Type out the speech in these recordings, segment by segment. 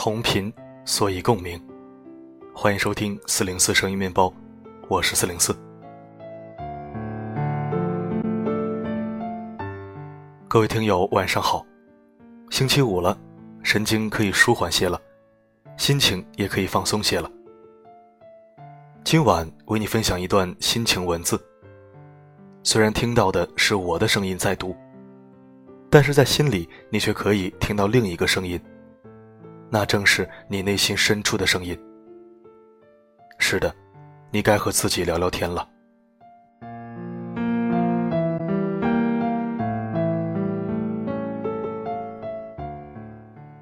同频，所以共鸣。欢迎收听四零四声音面包，我是四零四。各位听友，晚上好。星期五了，神经可以舒缓些了，心情也可以放松些了。今晚为你分享一段心情文字。虽然听到的是我的声音在读，但是在心里你却可以听到另一个声音，那正是你内心深处的声音。是的，你该和自己聊聊天了。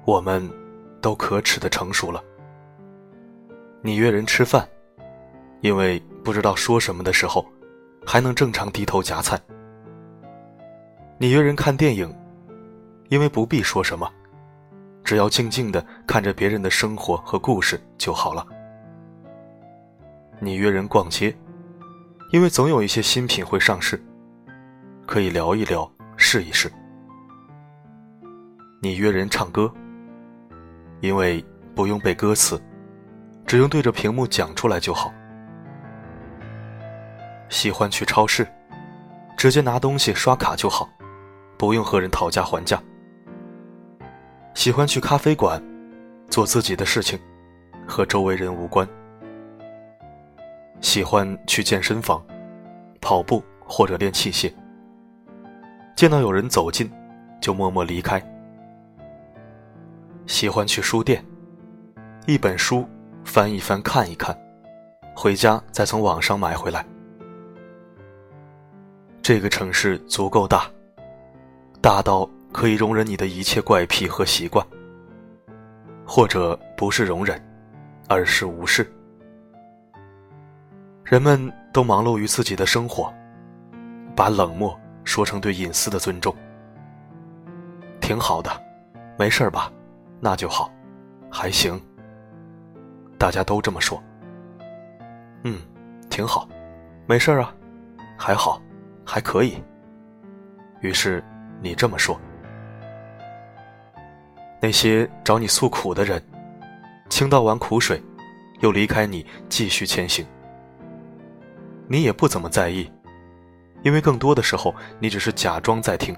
我们都可耻的成熟了。你约人吃饭，因为不知道说什么的时候。还能正常低头夹菜。你约人看电影，因为不必说什么，只要静静的看着别人的生活和故事就好了。你约人逛街，因为总有一些新品会上市，可以聊一聊，试一试。你约人唱歌，因为不用背歌词，只用对着屏幕讲出来就好。喜欢去超市，直接拿东西刷卡就好，不用和人讨价还价。喜欢去咖啡馆，做自己的事情，和周围人无关。喜欢去健身房，跑步或者练器械。见到有人走近，就默默离开。喜欢去书店，一本书翻一翻看一看，回家再从网上买回来。这个城市足够大，大到可以容忍你的一切怪癖和习惯，或者不是容忍，而是无视。人们都忙碌于自己的生活，把冷漠说成对隐私的尊重。挺好的，没事吧？那就好，还行。大家都这么说。嗯，挺好，没事啊，还好。还可以。于是，你这么说。那些找你诉苦的人，倾倒完苦水，又离开你，继续前行。你也不怎么在意，因为更多的时候，你只是假装在听。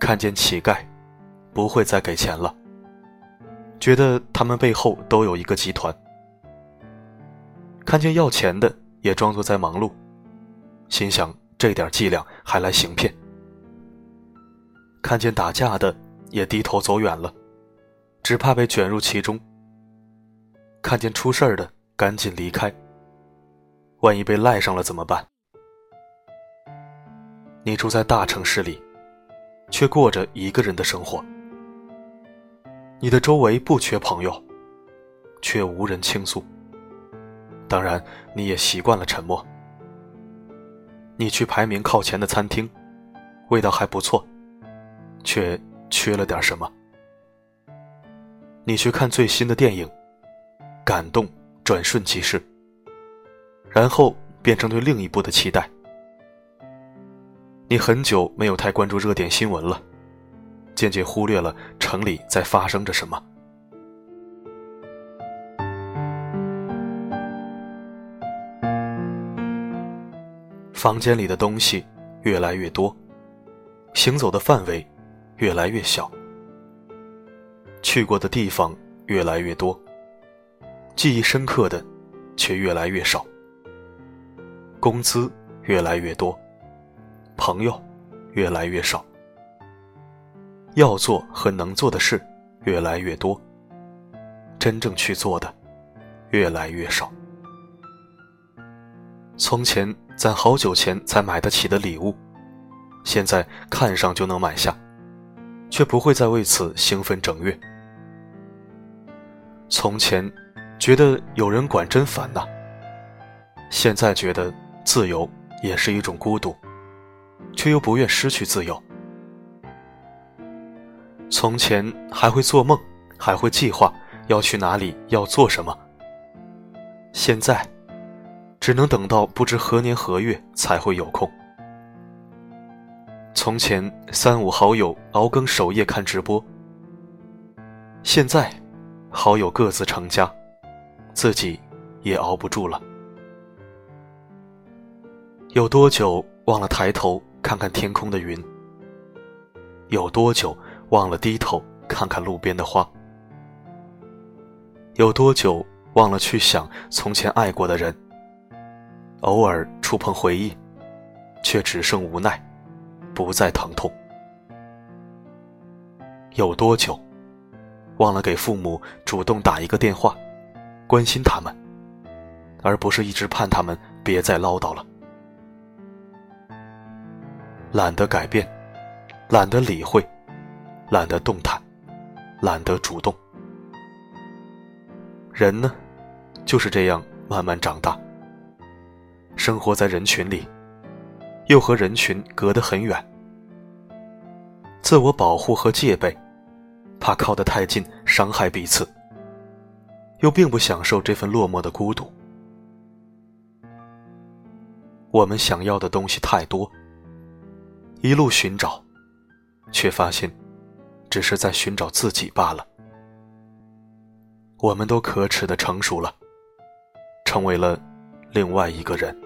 看见乞丐，不会再给钱了，觉得他们背后都有一个集团。看见要钱的，也装作在忙碌。心想这点伎俩还来行骗，看见打架的也低头走远了，只怕被卷入其中。看见出事儿的赶紧离开，万一被赖上了怎么办？你住在大城市里，却过着一个人的生活。你的周围不缺朋友，却无人倾诉。当然，你也习惯了沉默。你去排名靠前的餐厅，味道还不错，却缺了点什么。你去看最新的电影，感动转瞬即逝，然后变成对另一部的期待。你很久没有太关注热点新闻了，渐渐忽略了城里在发生着什么。房间里的东西越来越多，行走的范围越来越小，去过的地方越来越多，记忆深刻的却越来越少。工资越来越多，朋友越来越少，要做和能做的事越来越多，真正去做的越来越少。从前。攒好久钱才买得起的礼物，现在看上就能买下，却不会再为此兴奋整月。从前觉得有人管真烦呐，现在觉得自由也是一种孤独，却又不愿失去自由。从前还会做梦，还会计划要去哪里，要做什么，现在。只能等到不知何年何月才会有空。从前三五好友熬更守夜看直播，现在，好友各自成家，自己也熬不住了。有多久忘了抬头看看天空的云？有多久忘了低头看看路边的花？有多久忘了去想从前爱过的人？偶尔触碰回忆，却只剩无奈，不再疼痛。有多久，忘了给父母主动打一个电话，关心他们，而不是一直盼他们别再唠叨了。懒得改变，懒得理会，懒得动弹，懒得主动。人呢，就是这样慢慢长大。生活在人群里，又和人群隔得很远。自我保护和戒备，怕靠得太近伤害彼此，又并不享受这份落寞的孤独。我们想要的东西太多，一路寻找，却发现，只是在寻找自己罢了。我们都可耻的成熟了，成为了另外一个人。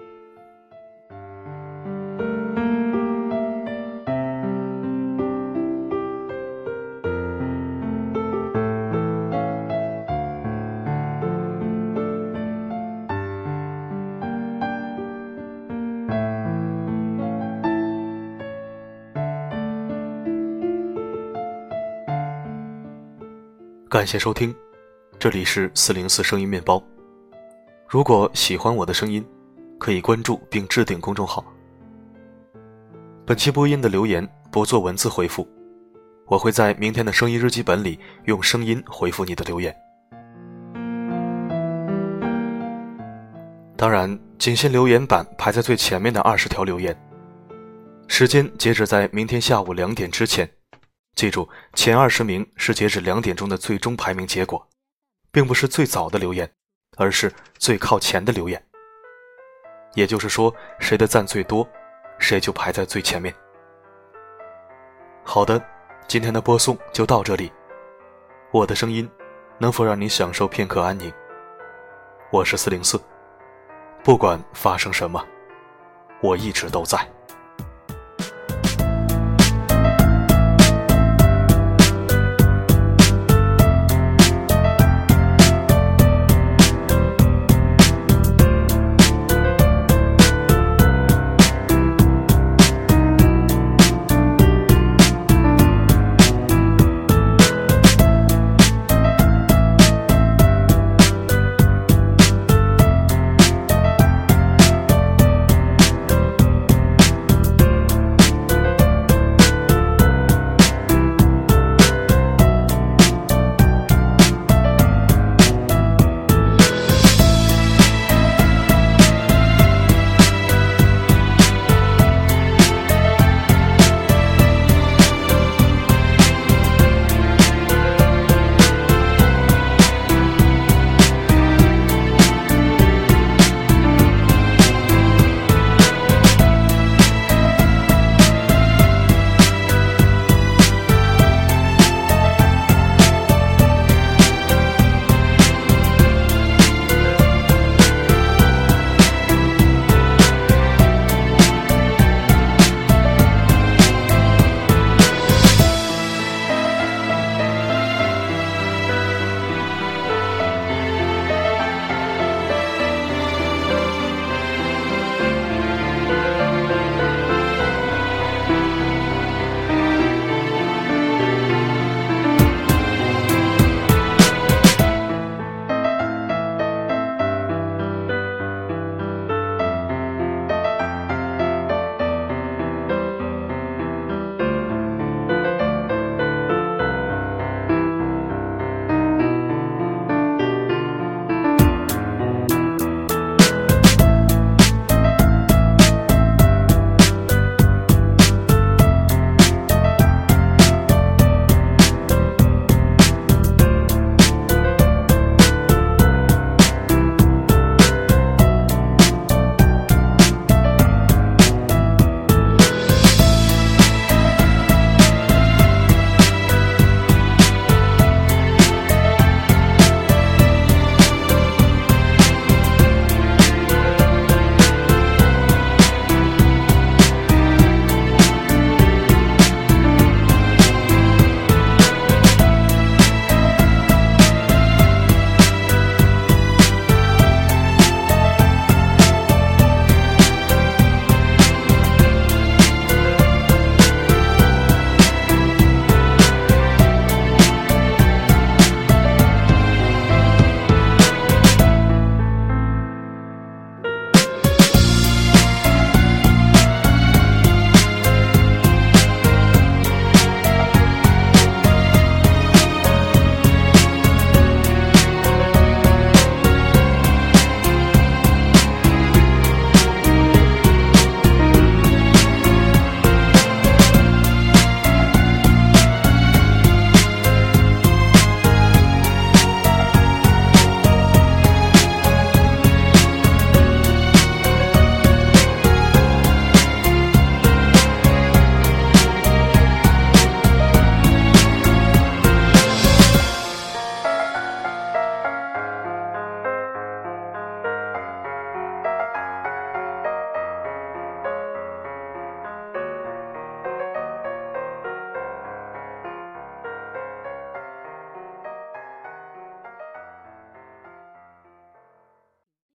感谢收听。这里是四零四声音面包。如果喜欢我的声音，可以关注并置顶公众号。本期播音的留言不做文字回复，我会在明天的声音日记本里用声音回复你的留言。当然，仅限留言板排在最前面的二十条留言，时间截止在明天下午两点之前。记住，前二十名是截止两点钟的最终排名结果。并不是最早的留言，而是最靠前的留言。也就是说，谁的赞最多，谁就排在最前面。好的，今天的播送就到这里。我的声音能否让你享受片刻安宁？我是四零四，不管发生什么，我一直都在。